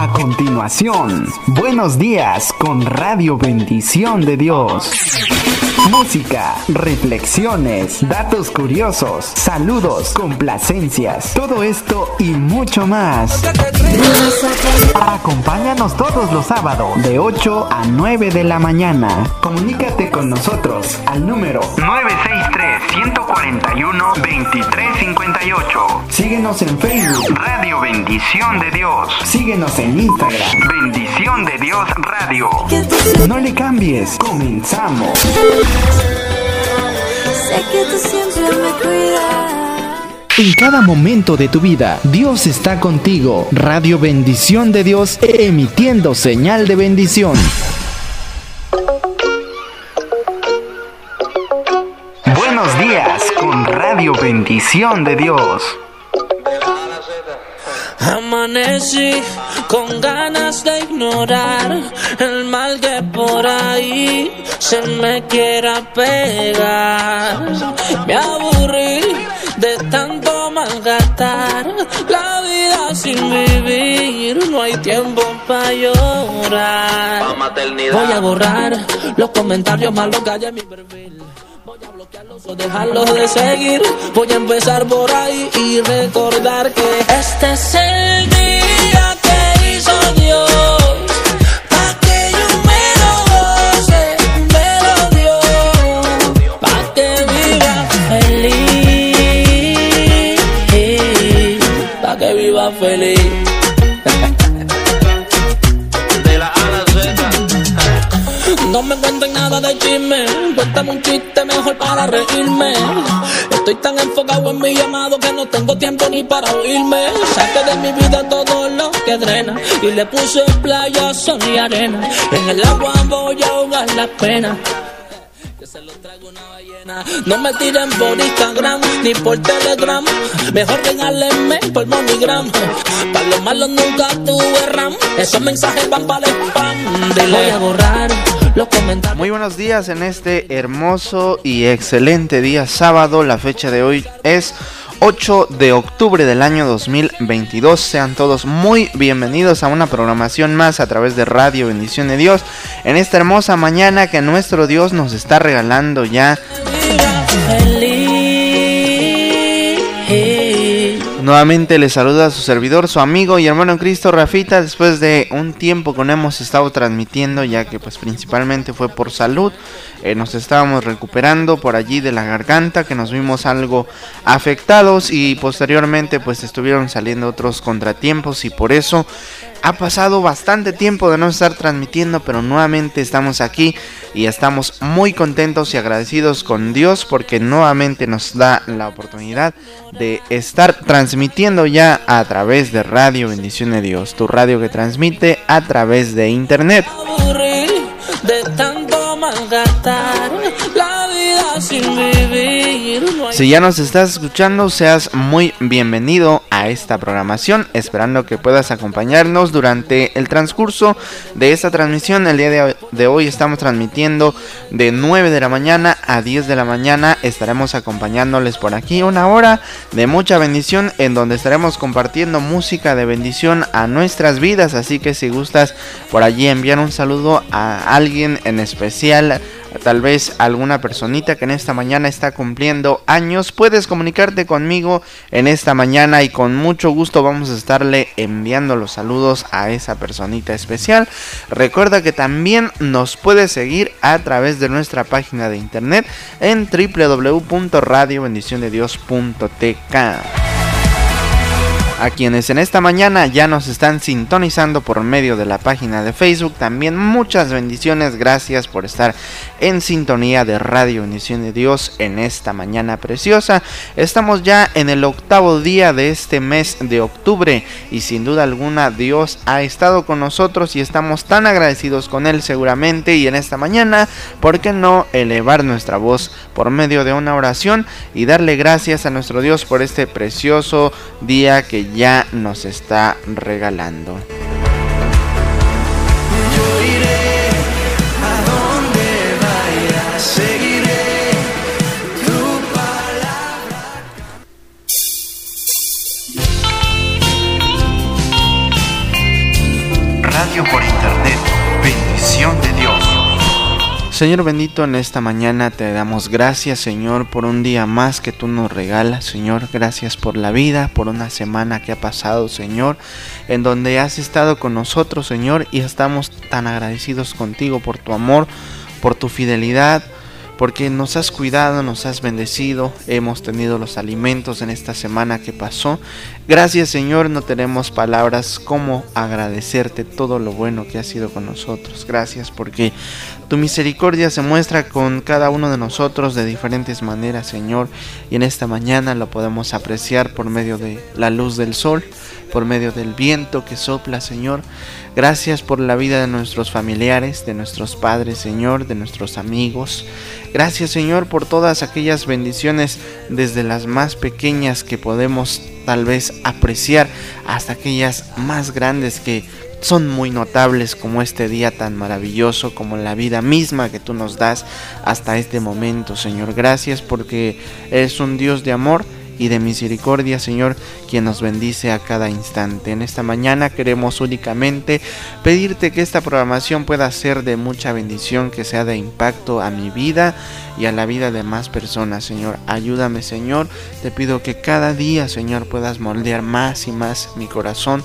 A continuación, buenos días con Radio Bendición de Dios. Música, reflexiones, datos curiosos, saludos, complacencias, todo esto y mucho más. Acompáñanos todos los sábados de 8 a 9 de la mañana. Comunícate con nosotros al número 963-141-2358. Síguenos en Facebook. Radio Bendición de Dios. Síguenos en Instagram. Bendición de Dios Radio. No le cambies. Comenzamos. En cada momento de tu vida, Dios está contigo. Radio Bendición de Dios, emitiendo señal de bendición. Radio Bendición de Dios. Amanecí con ganas de ignorar el mal que por ahí se me quiera pegar. Me aburrí de tanto malgastar la vida sin vivir. No hay tiempo para llorar. Voy a borrar los comentarios malos que hay en mi perfil. Dejarlos de seguir. Voy a empezar por ahí y recordar que este es el tengo tiempo ni para oírme. Saqué de mi vida todo lo que drena y le puse playa, sol y arena. En el agua voy a ahogar la pena. Que se lo traigo una ballena. No me tiren por Instagram ni por Telegram. Mejor regálenme por MoneyGram. Para los malos nunca tuve RAM. Esos mensajes van para el spam. Dile. Voy a borrar los comentarios. Muy buenos días en este hermoso y excelente día sábado. La fecha de hoy es 8 de octubre del año 2022. Sean todos muy bienvenidos a una programación más a través de Radio Bendición de Dios. En esta hermosa mañana que nuestro Dios nos está regalando ya. Nuevamente les saluda a su servidor, su amigo y hermano Cristo Rafita. Después de un tiempo que no hemos estado transmitiendo, ya que pues principalmente fue por salud. Eh, nos estábamos recuperando por allí de la garganta, que nos vimos algo afectados y posteriormente pues estuvieron saliendo otros contratiempos y por eso ha pasado bastante tiempo de no estar transmitiendo, pero nuevamente estamos aquí y estamos muy contentos y agradecidos con Dios porque nuevamente nos da la oportunidad de estar transmitiendo ya a través de Radio Bendición de Dios, tu radio que transmite a través de internet. de tanto malgastar la vida sin vivir. Si ya nos estás escuchando, seas muy bienvenido a esta programación, esperando que puedas acompañarnos durante el transcurso de esta transmisión. El día de hoy estamos transmitiendo de 9 de la mañana a 10 de la mañana. Estaremos acompañándoles por aquí una hora de mucha bendición en donde estaremos compartiendo música de bendición a nuestras vidas. Así que si gustas por allí enviar un saludo a alguien en especial, tal vez alguna personita que en esta mañana está cumpliendo años, puedes comunicarte conmigo en esta mañana y con mucho gusto vamos a estarle enviando los saludos a esa personita especial. Recuerda que también nos puedes seguir a través de nuestra página de internet en www.radiobendiciondedios.tk a quienes en esta mañana ya nos están sintonizando por medio de la página de Facebook. También muchas bendiciones, gracias por estar en sintonía de Radio Bendición de Dios en esta mañana preciosa. Estamos ya en el octavo día de este mes de octubre y sin duda alguna Dios ha estado con nosotros y estamos tan agradecidos con Él seguramente y en esta mañana, ¿por qué no elevar nuestra voz por medio de una oración y darle gracias a nuestro Dios por este precioso día que ya nos está regalando? Señor bendito, en esta mañana te damos gracias, Señor, por un día más que tú nos regalas, Señor. Gracias por la vida, por una semana que ha pasado, Señor, en donde has estado con nosotros, Señor, y estamos tan agradecidos contigo por tu amor, por tu fidelidad, porque nos has cuidado, nos has bendecido, hemos tenido los alimentos en esta semana que pasó. Gracias Señor, no tenemos palabras como agradecerte todo lo bueno que has sido con nosotros. Gracias porque tu misericordia se muestra con cada uno de nosotros de diferentes maneras, Señor, y en esta mañana lo podemos apreciar por medio de la luz del sol, por medio del viento que sopla, Señor. Gracias por la vida de nuestros familiares, de nuestros padres, Señor, de nuestros amigos. Gracias, Señor, por todas aquellas bendiciones desde las más pequeñas que podemos tal vez apreciar hasta aquellas más grandes que son muy notables como este día tan maravilloso, como la vida misma que tú nos das hasta este momento, Señor. Gracias porque eres un Dios de amor y de misericordia, Señor, quien nos bendice a cada instante. En esta mañana queremos únicamente pedirte que esta programación pueda ser de mucha bendición, que sea de impacto a mi vida y a la vida de más personas, Señor. Ayúdame, Señor. Te pido que cada día, Señor, puedas moldear más y más mi corazón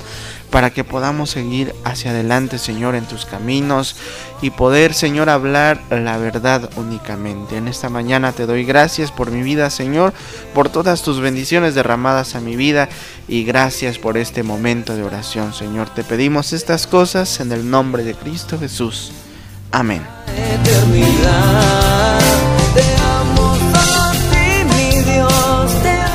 para que podamos seguir hacia adelante, Señor, en tus caminos y poder, Señor, hablar la verdad únicamente. En esta mañana te doy gracias por mi vida, Señor, por todas tus bendiciones derramadas a mi vida y gracias por este momento de oración, Señor. Te pedimos estas cosas en el nombre de Cristo Jesús. Amén. Eternidad,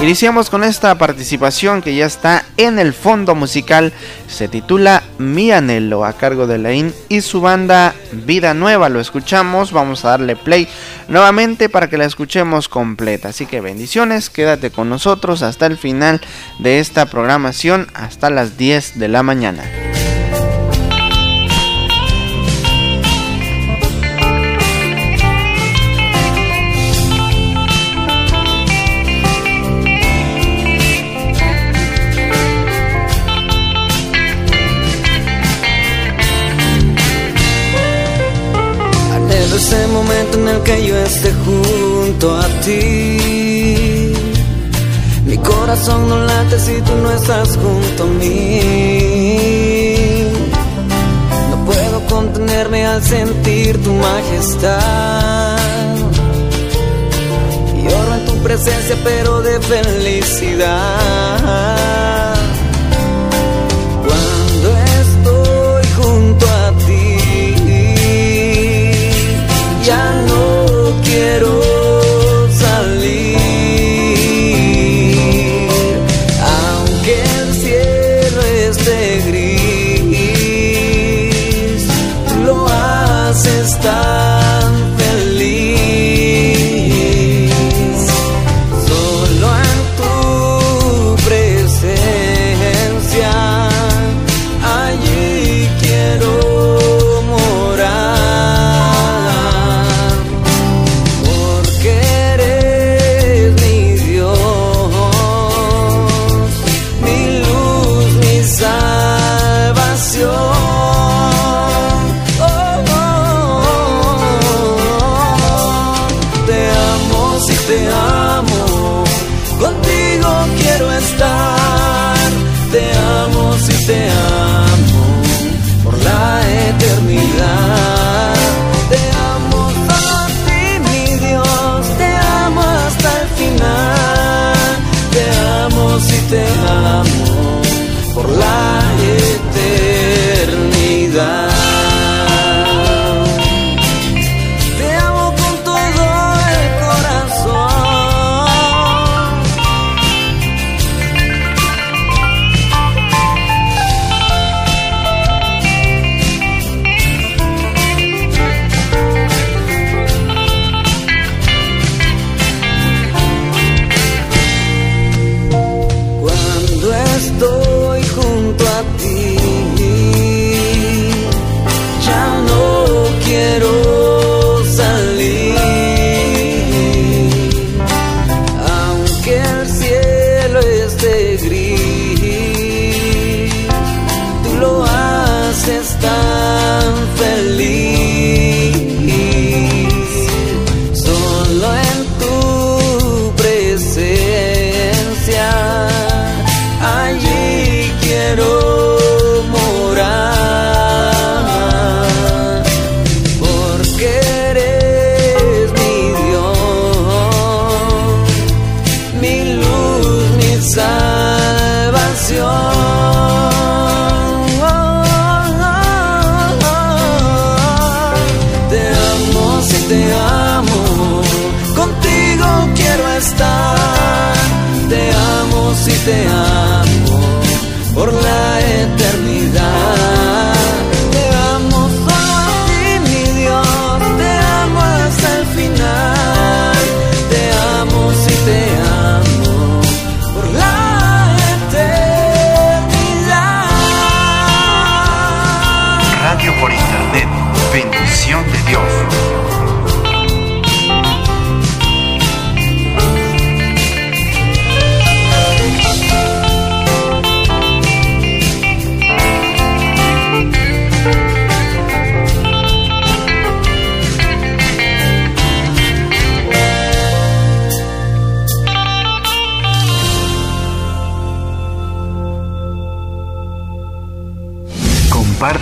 Iniciamos con esta participación que ya está en el fondo musical. Se titula Mi Anhelo a cargo de Lain y su banda Vida Nueva. Lo escuchamos, vamos a darle play nuevamente para que la escuchemos completa. Así que bendiciones, quédate con nosotros hasta el final de esta programación, hasta las 10 de la mañana. Yo esté junto a ti. Mi corazón no late si tú no estás junto a mí. No puedo contenerme al sentir tu majestad. Lloro en tu presencia, pero de felicidad.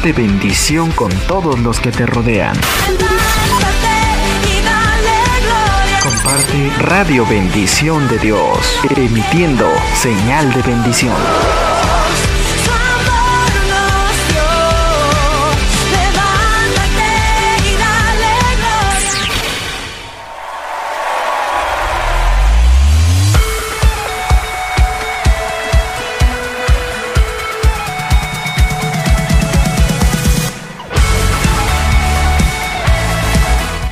Comparte bendición con todos los que te rodean. Comparte Radio Bendición de Dios, emitiendo señal de bendición.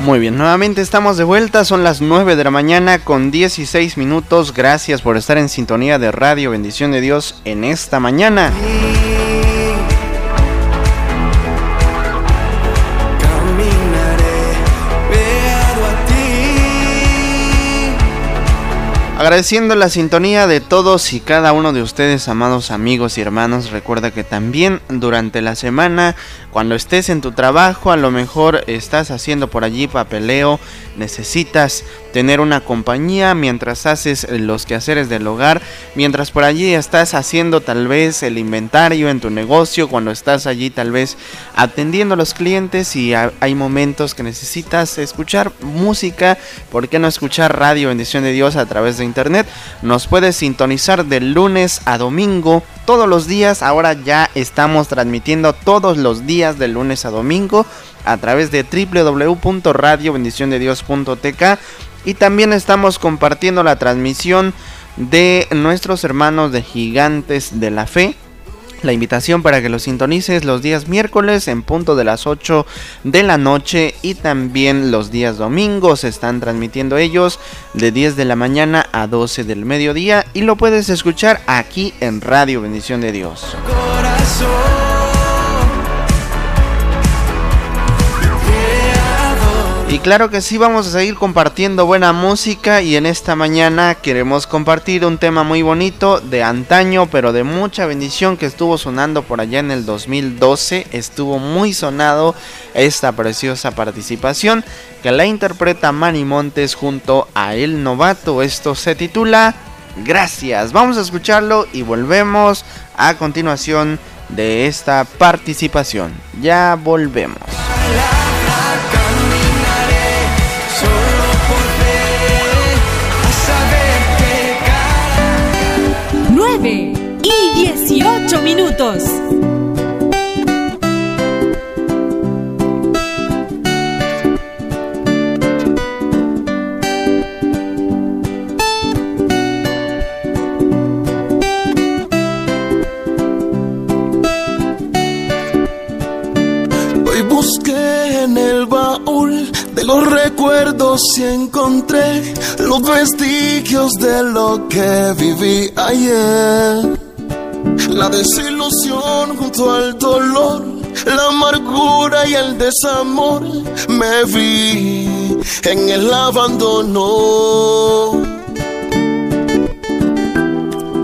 Muy bien, nuevamente estamos de vuelta, son las 9 de la mañana con 16 minutos. Gracias por estar en sintonía de Radio Bendición de Dios en esta mañana. Agradeciendo la sintonía de todos y cada uno de ustedes, amados amigos y hermanos, recuerda que también durante la semana, cuando estés en tu trabajo, a lo mejor estás haciendo por allí papeleo, necesitas tener una compañía mientras haces los quehaceres del hogar, mientras por allí estás haciendo tal vez el inventario en tu negocio, cuando estás allí tal vez atendiendo a los clientes y ha- hay momentos que necesitas escuchar música, ¿por qué no escuchar Radio Bendición de Dios a través de internet? Nos puedes sintonizar de lunes a domingo todos los días, ahora ya estamos transmitiendo todos los días de lunes a domingo a través de www.radiobendiciondedios.tk y también estamos compartiendo la transmisión de nuestros hermanos de Gigantes de la Fe. La invitación para que lo sintonices los días miércoles en punto de las 8 de la noche y también los días domingos están transmitiendo ellos de 10 de la mañana a 12 del mediodía y lo puedes escuchar aquí en Radio Bendición de Dios. Claro que sí, vamos a seguir compartiendo buena música y en esta mañana queremos compartir un tema muy bonito de antaño, pero de mucha bendición que estuvo sonando por allá en el 2012. Estuvo muy sonado esta preciosa participación que la interpreta Manny Montes junto a El Novato. Esto se titula Gracias. Vamos a escucharlo y volvemos a continuación de esta participación. Ya volvemos. Busqué en el baúl de los recuerdos y encontré los vestigios de lo que viví ayer. La desilusión junto al dolor, la amargura y el desamor, me vi en el abandono.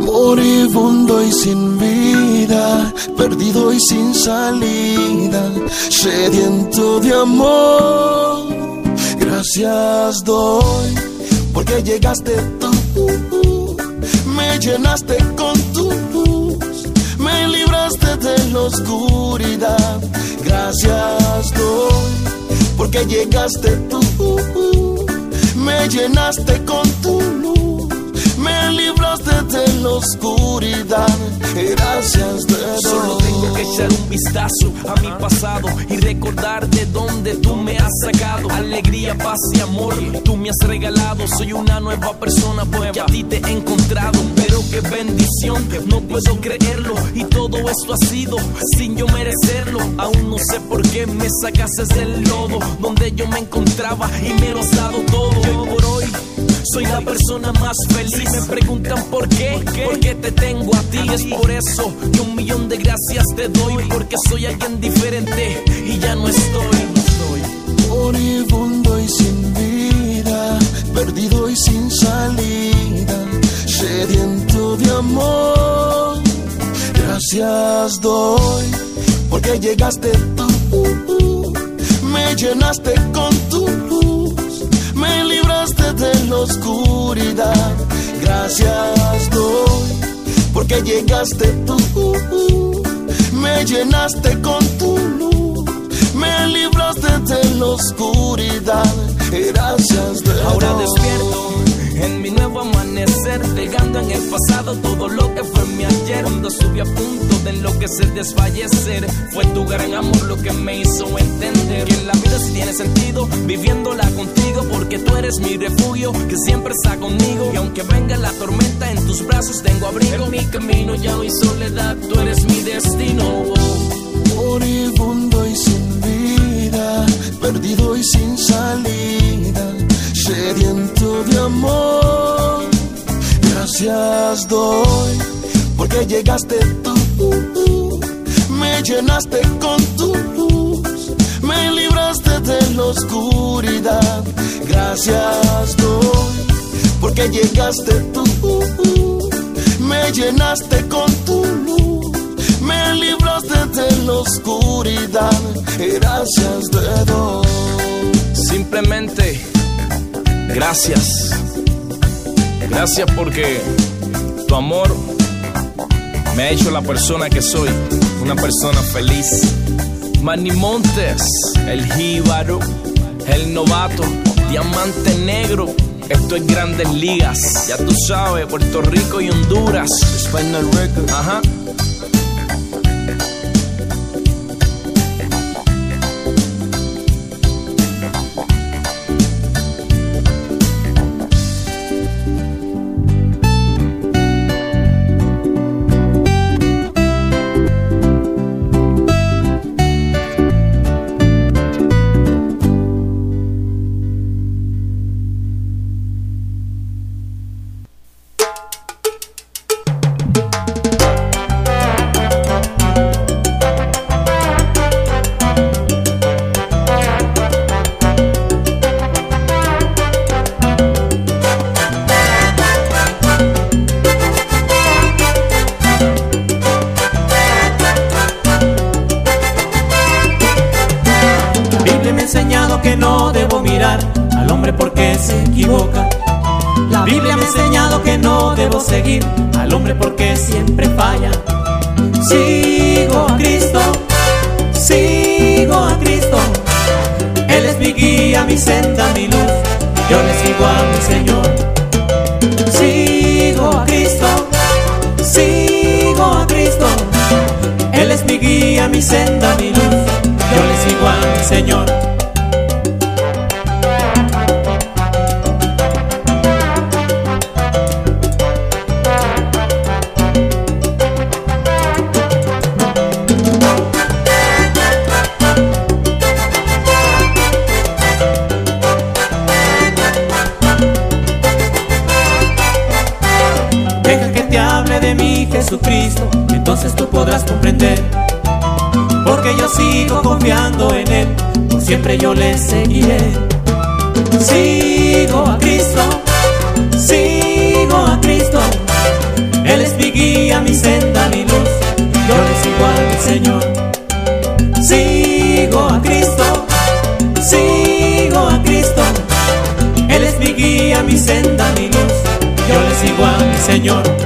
Moribundo y sin vida, perdido y sin salida, sediento de amor. Gracias doy, porque llegaste tú, me llenaste con tu luz, me libraste de la oscuridad. Gracias doy, porque llegaste tú, me llenaste con tu luz de la oscuridad. Gracias doy. Solo te Tengo que echar un vistazo a mi pasado y recordar de dónde tú me has sacado. Alegría, paz y amor, tú me has regalado. Soy una nueva persona porque a ti te he encontrado. Pero qué bendición, no puedo creerlo. Y todo esto ha sido sin yo merecerlo. Aún no sé por qué me sacaste del lodo donde yo me encontraba y me lo has dado todo. Hoy por hoy soy la persona más feliz. Me preguntan por qué, porque te tengo a ti. Es por eso que un millón de gracias te doy. Porque soy alguien diferente y ya no estoy. Moribundo y sin vida, perdido y sin salida, sediento de amor. Gracias doy, porque llegaste tú, me llenaste con libraste de la oscuridad. Gracias doy, porque llegaste tú, me llenaste con tu luz, me libraste de la oscuridad. Gracias de Ahora despierto en amanecer, dejando en el pasado todo lo que fue mi ayer. Cuando estuve a punto de enloquecer, desfallecer, fue tu gran amor lo que me hizo entender que la vida sí tiene sentido, viviéndola contigo, porque tú eres mi refugio, que siempre está conmigo. Y aunque venga la tormenta, en tus brazos tengo abrigo. En mi camino ya no hay soledad, tú eres mi destino. moribundo y sin vida, perdido y sin salida, sediento de amor. Gracias doy, porque llegaste tú, me llenaste con tu luz, me libraste de la oscuridad. Gracias doy, porque llegaste tú, me llenaste con tu luz, me libraste de la oscuridad. Gracias te doy. Simplemente, gracias. Gracias porque tu amor me ha hecho la persona que soy, una persona feliz. Manny Montes, el jíbaro, el novato, diamante negro. Esto es grandes ligas, ya tú sabes, Puerto Rico y Honduras. Record. Ajá. Enseñado que no debo seguir al hombre porque siempre falla. Sigo a Cristo, sigo a Cristo. Él es mi guía, mi senda, mi luz. Yo le sigo a mi Señor. Sigo a Cristo, sigo a Cristo. Él es mi guía, mi senda, mi luz. Yo le sigo a mi Señor. Sigo confiando en Él, por siempre yo le seguiré. Sigo a Cristo, sigo a Cristo. Él es mi guía, mi senda, mi luz. Yo le sigo a mi Señor. Sigo a Cristo, sigo a Cristo. Él es mi guía, mi senda, mi luz. Yo le sigo a mi Señor.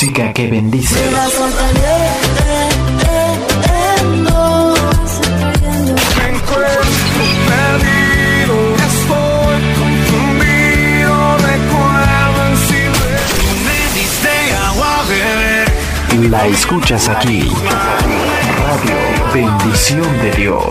Música que bendice. La escuchas aquí. Radio Bendición de Dios.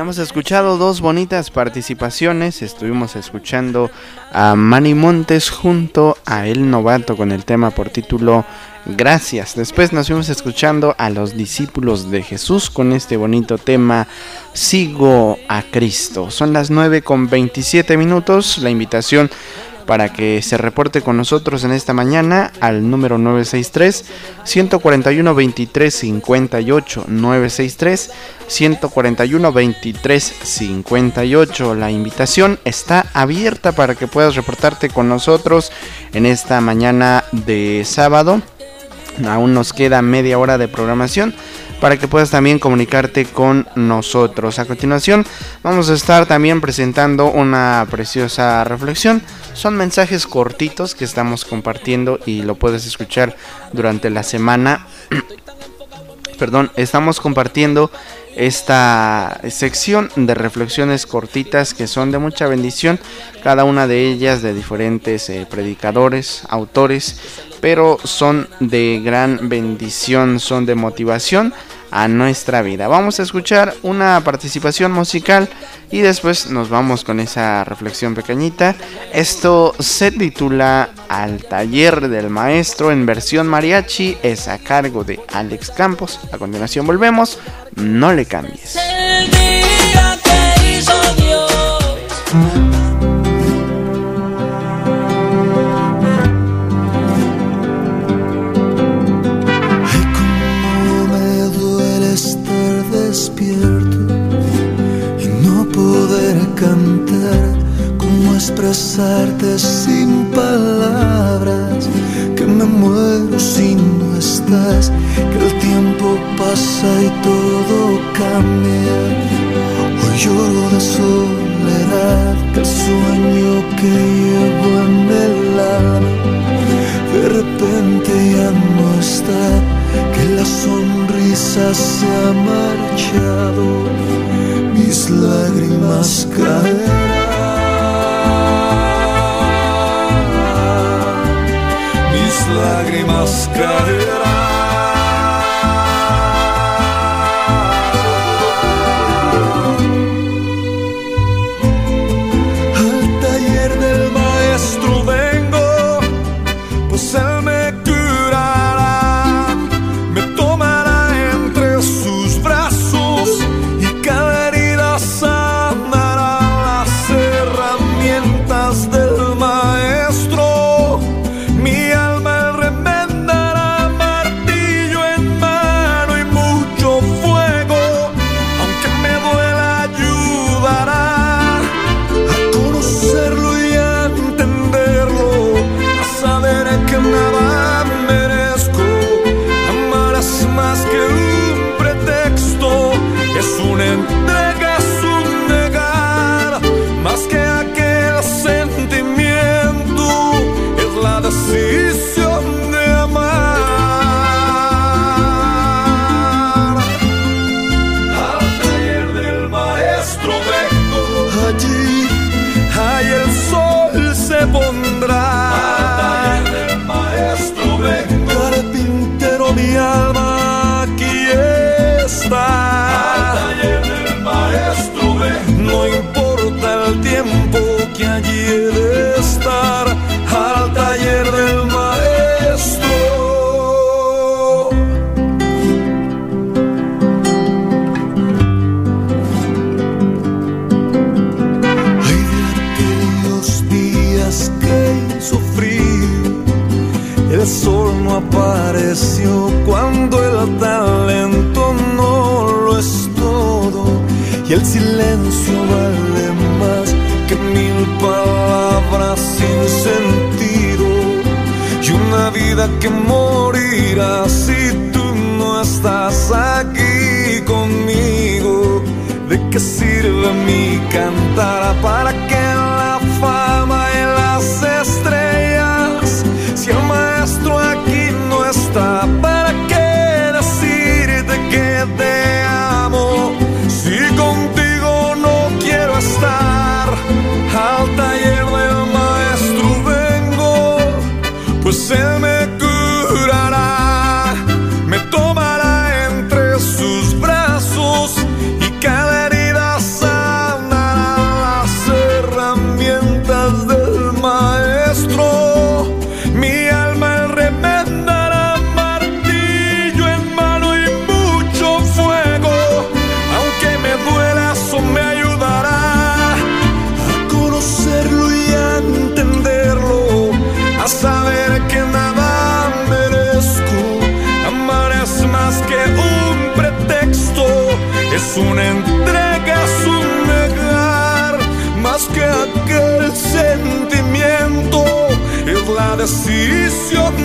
Hemos escuchado dos bonitas participaciones. Estuvimos escuchando a Manny Montes junto a El Novato con el tema por título Gracias. Después nos fuimos escuchando a los discípulos de Jesús con este bonito tema Sigo a Cristo. Son las 9 con 27 minutos. La invitación para que se reporte con nosotros en esta mañana al número 963 141 23 58 963 141 23 58 la invitación está abierta para que puedas reportarte con nosotros en esta mañana de sábado. Aún nos queda media hora de programación para que puedas también comunicarte con nosotros. A continuación vamos a estar también presentando una preciosa reflexión. Son mensajes cortitos que estamos compartiendo y lo puedes escuchar durante la semana. Perdón, estamos compartiendo esta sección de reflexiones cortitas que son de mucha bendición, cada una de ellas de diferentes eh, predicadores, autores, pero son de gran bendición, son de motivación a nuestra vida. Vamos a escuchar una participación musical y después nos vamos con esa reflexión pequeñita. Esto se titula Al taller del maestro en versión mariachi, es a cargo de Alex Campos. A continuación volvemos, no le cambies. Despierto y no poder cantar. Cómo expresarte sin palabras. Que me muero si no estás. Que el tiempo pasa y todo cambia. Hoy lloro de soledad. Que el sueño que llevo en el alma de repente ya no está, que la sonrisa se ha marchado, mis lágrimas caerán, mis lágrimas caerán. Vida que morirá si tú no estás aquí conmigo. ¿De qué sirve mi cantar para que decisión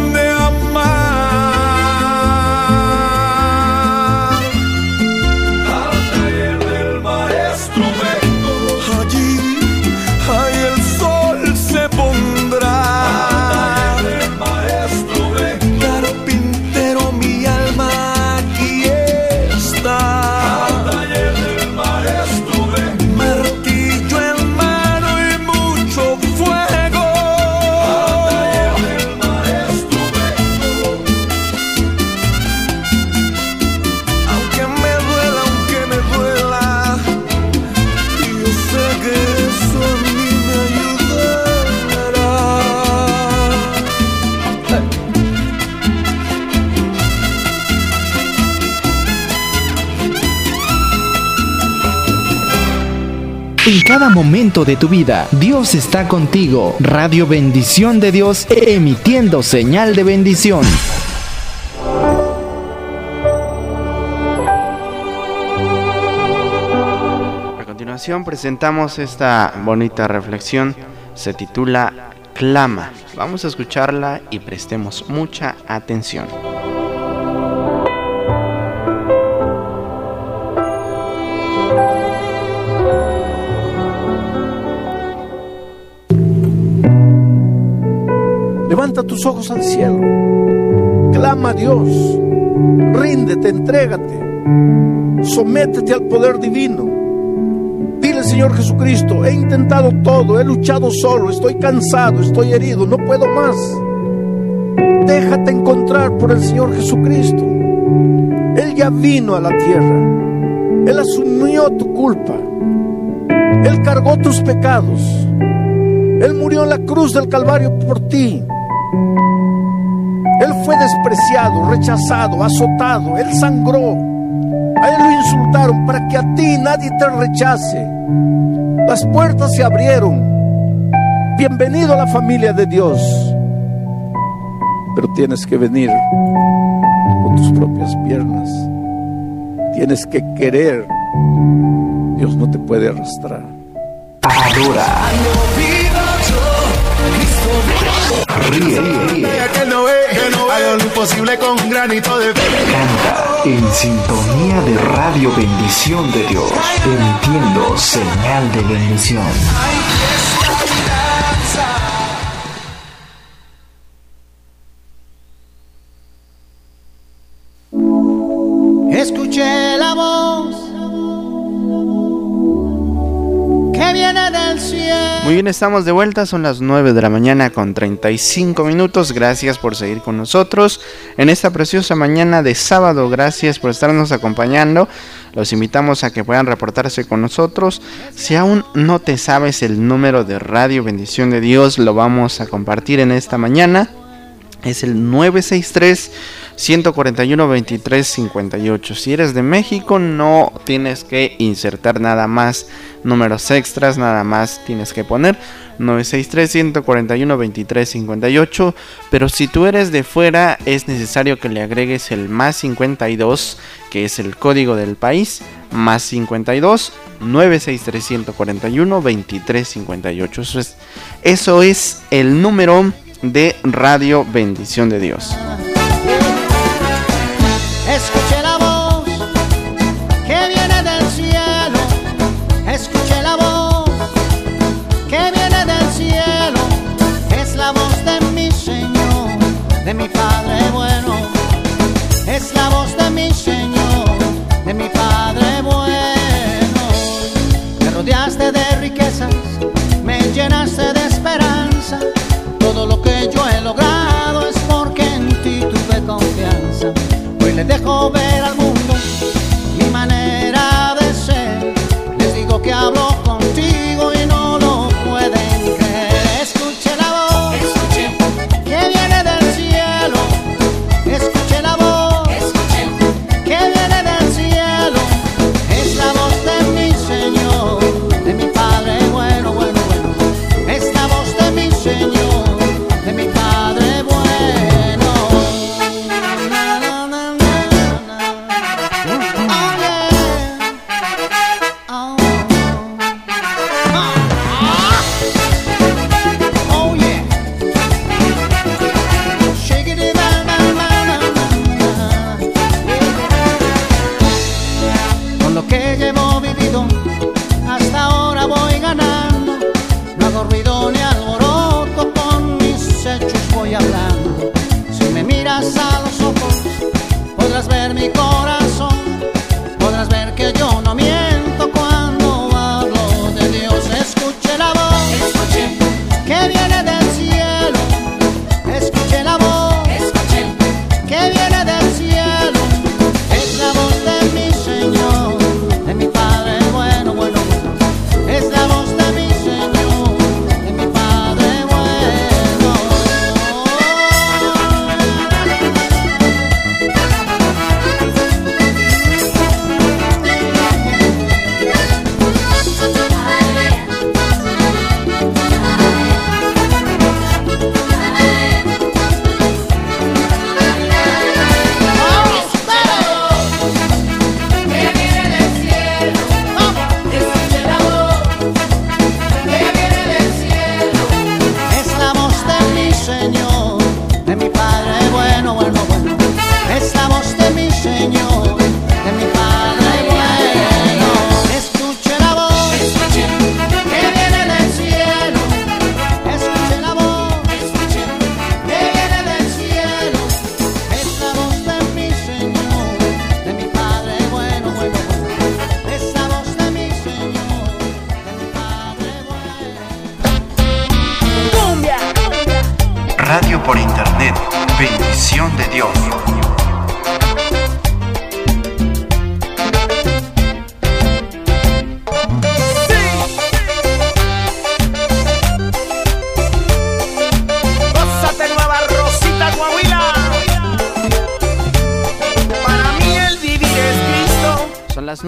cada momento de tu vida, Dios está contigo. Radio Bendición de Dios, emitiendo señal de bendición. A continuación presentamos esta bonita reflexión. Se titula Clama. Vamos a escucharla y prestemos mucha atención. Levanta tus ojos al cielo. Clama a Dios. Ríndete, entrégate. Sométete al poder divino. Dile, Señor Jesucristo, he intentado todo, he luchado solo, estoy cansado, estoy herido, no puedo más. Déjate encontrar por el Señor Jesucristo. Él ya vino a la tierra. Él asumió tu culpa. Él cargó tus pecados. Él murió en la cruz del Calvario por ti. Él fue despreciado, rechazado, azotado. Él sangró. A él lo insultaron para que a ti nadie te rechace. Las puertas se abrieron. Bienvenido a la familia de Dios. Pero tienes que venir con tus propias piernas. Tienes que querer. Dios no te puede arrastrar. Adora. Ríe. Que no ve, que no Hago lo imposible con un granito de Canta en sintonía de Radio Bendición de Dios, emitiendo señal de bendición. Muy bien, estamos de vuelta, son las 9 de la mañana con 35 minutos. Gracias por seguir con nosotros en esta preciosa mañana de sábado. Gracias por estarnos acompañando. Los invitamos a que puedan reportarse con nosotros. Si aún no te sabes el número de Radio Bendición de Dios, lo vamos a compartir en esta mañana. es el 963 141 23 58. Si eres de México, no tienes que insertar nada más números extras, nada más tienes que poner 963 141 23 58. Pero si tú eres de fuera, es necesario que le agregues el más 52, que es el código del país, más 52 963 141 23 58. Eso es, eso es el número de Radio Bendición de Dios. Escuché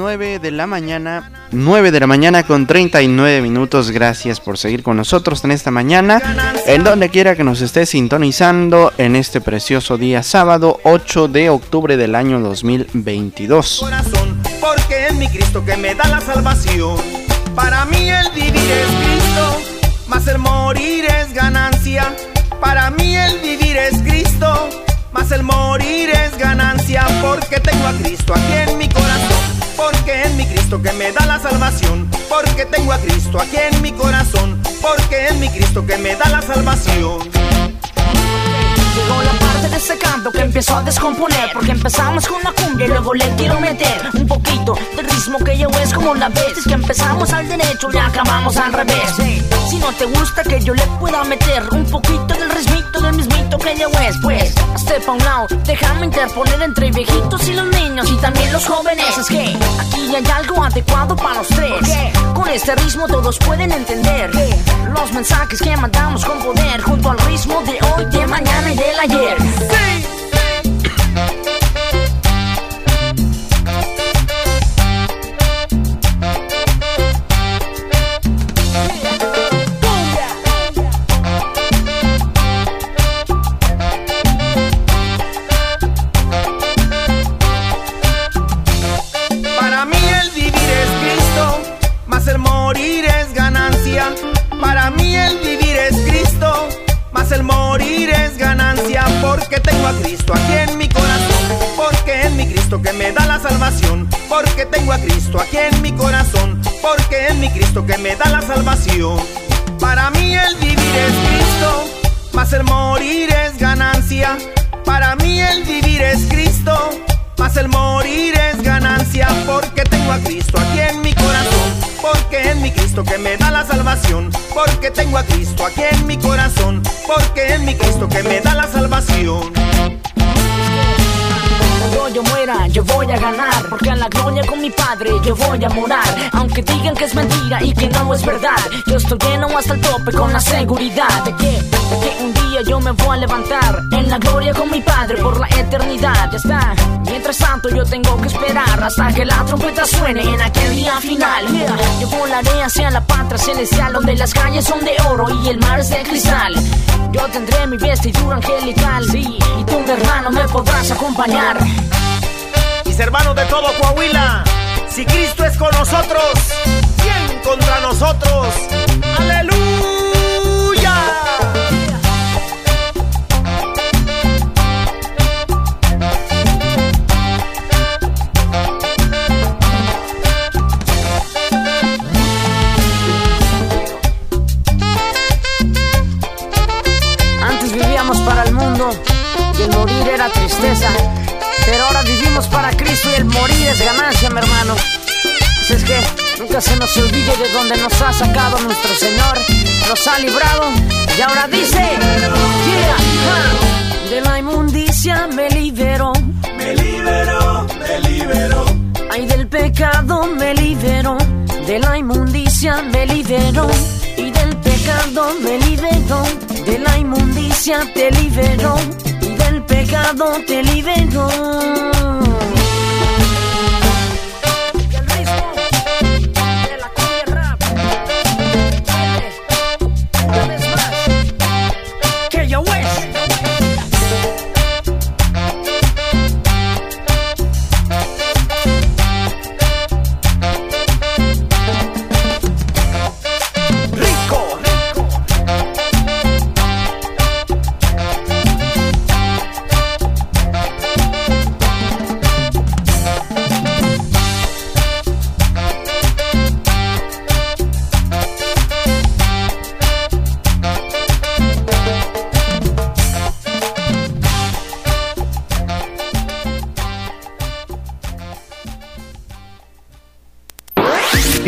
9 de la mañana, 9 de la mañana con 39 minutos. Gracias por seguir con nosotros en esta mañana, en donde quiera que nos esté sintonizando en este precioso día sábado 8 de octubre del año 2022. Corazón, porque es mi Cristo que me da la salvación. Para mí el vivir es Cristo, más el morir es ganancia. Para mí el vivir es Cristo, más el morir es ganancia. Porque tengo a Cristo aquí en mi corazón, porque es mi Cristo que me da la salvación. Porque tengo a Cristo aquí en mi corazón, porque es mi Cristo que me da la salvación. Llegó la parte de ese canto que empiezo a descomponer Porque empezamos con la cumbia y luego le quiero meter Un poquito del ritmo que yo es como la vez. Que empezamos al derecho y acabamos al revés. Si no te gusta que yo le pueda meter Un poquito del ritmito del mismito que yo es Pues, step pa' un lado, déjame interponer entre viejitos y los niños Y también los jóvenes. Es que aquí hay algo adecuado para los tres Con este ritmo todos pueden entender Los mensajes que mandamos con poder Junto al ritmo de hoy, de mañana y del ayer. Para yo voy a morar. Aunque digan que es mentira y que no es verdad. Yo estoy lleno hasta el tope con la seguridad de que, que un día yo me voy a levantar. En la gloria con mi padre por la eternidad. Ya está. Mientras tanto, yo tengo que esperar hasta que la trompeta suene en aquel día final. Yo volaré hacia la patria celestial donde las calles son de oro y el mar es de cristal. Yo tendré mi vestidura angelical, sí, y tú, mi hermano, me podrás acompañar. Mis hermanos de todo Coahuila, si Cristo es con nosotros, ¿quién contra nosotros? ¡Aleluya! Antes vivíamos para el mundo y el morir era tristeza. Pero ahora vivimos para Cristo el morir es ganancia, mi hermano. Así es que nunca se nos olvide de donde nos ha sacado nuestro Señor. Nos ha librado y ahora dice: yeah, ah, De la inmundicia me liberó. Me liberó, me liberó. Ay, del pecado me liberó. De la inmundicia me liberó. Y del pecado me liberó. De la inmundicia te liberó. Y del pecado te liberó.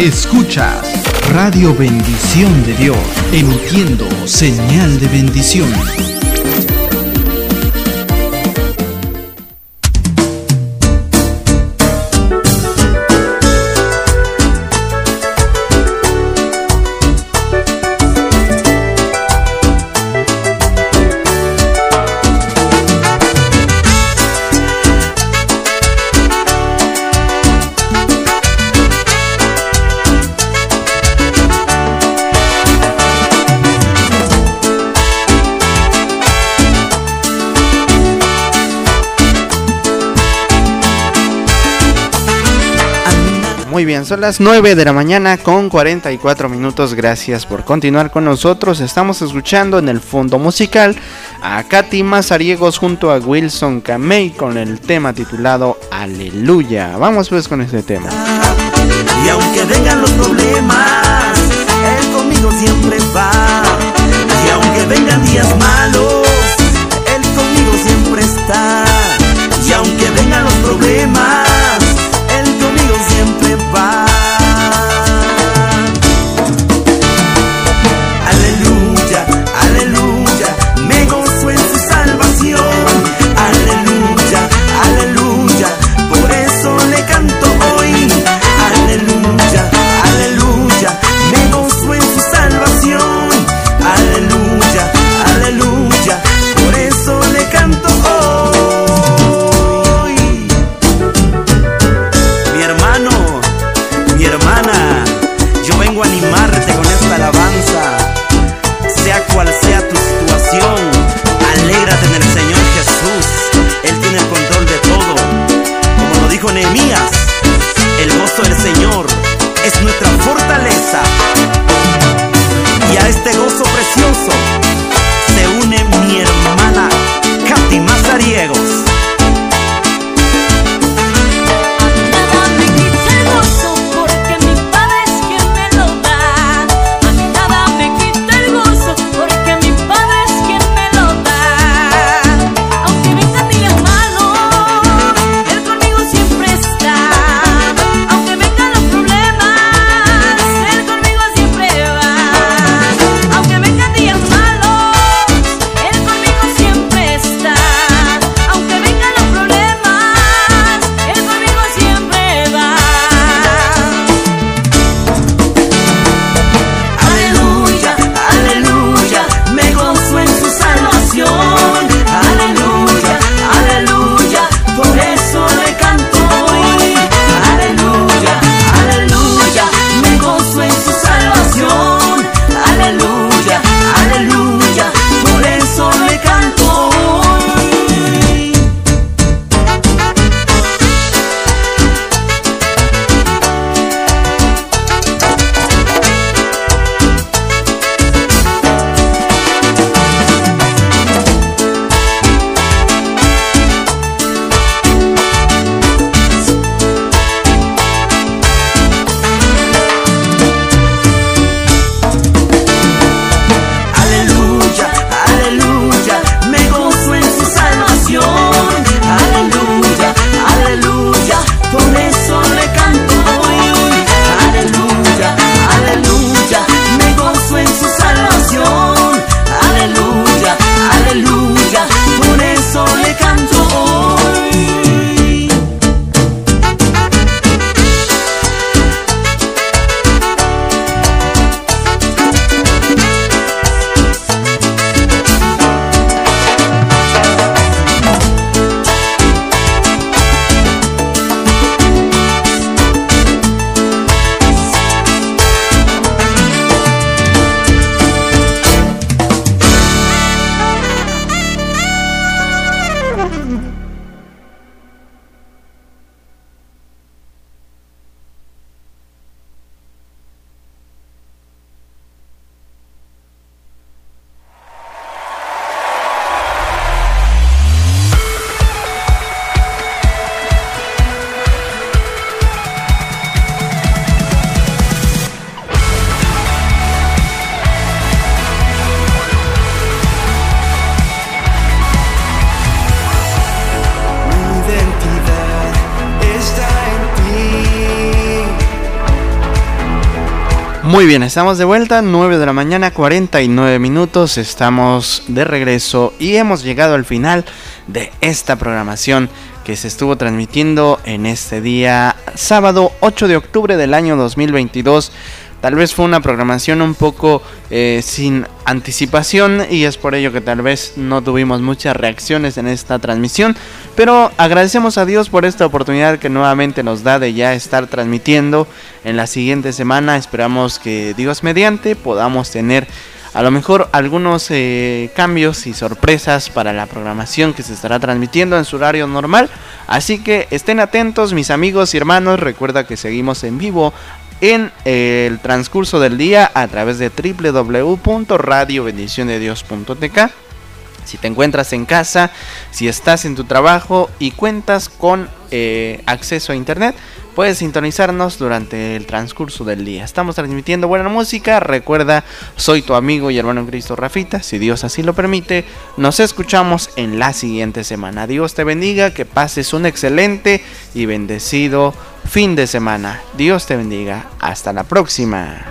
Escuchas Radio Bendición de Dios, emitiendo señal de bendición. Bien, son las 9 de la mañana con 44 minutos. Gracias por continuar con nosotros. Estamos escuchando en el fondo musical a Katy Mazariegos junto a Wilson Camey con el tema titulado Aleluya. Vamos pues con este tema. Y aunque vengan los problemas, Muy bien, estamos de vuelta, 9 de la mañana, 49 minutos, estamos de regreso y hemos llegado al final de esta programación que se estuvo transmitiendo en este día sábado 8 de octubre del año 2022 Tal vez fue una programación un poco eh, sin anticipación y es por ello que tal vez no tuvimos muchas reacciones en esta transmisión. Pero agradecemos a Dios por esta oportunidad que nuevamente nos da de ya estar transmitiendo en la siguiente semana. Esperamos que Dios mediante podamos tener a lo mejor algunos eh, cambios y sorpresas para la programación que se estará transmitiendo en su horario normal. Así que estén atentos mis amigos y hermanos. Recuerda que seguimos en vivo en el transcurso del día a través de www.radiobendiciondedios.tk. Si te encuentras en casa, si estás en tu trabajo y cuentas con eh, acceso a internet, puedes sintonizarnos durante el transcurso del día. Estamos transmitiendo buena música. Recuerda, soy tu amigo y hermano Cristo Rafita. Si Dios así lo permite, nos escuchamos en la siguiente semana. Dios te bendiga, que pases un excelente y bendecido fin de semana. Dios te bendiga. Hasta la próxima.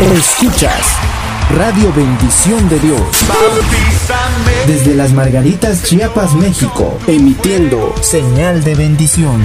Escuchas Radio Bendición de Dios. Desde las Margaritas, Chiapas, México. Emitiendo señal de bendición.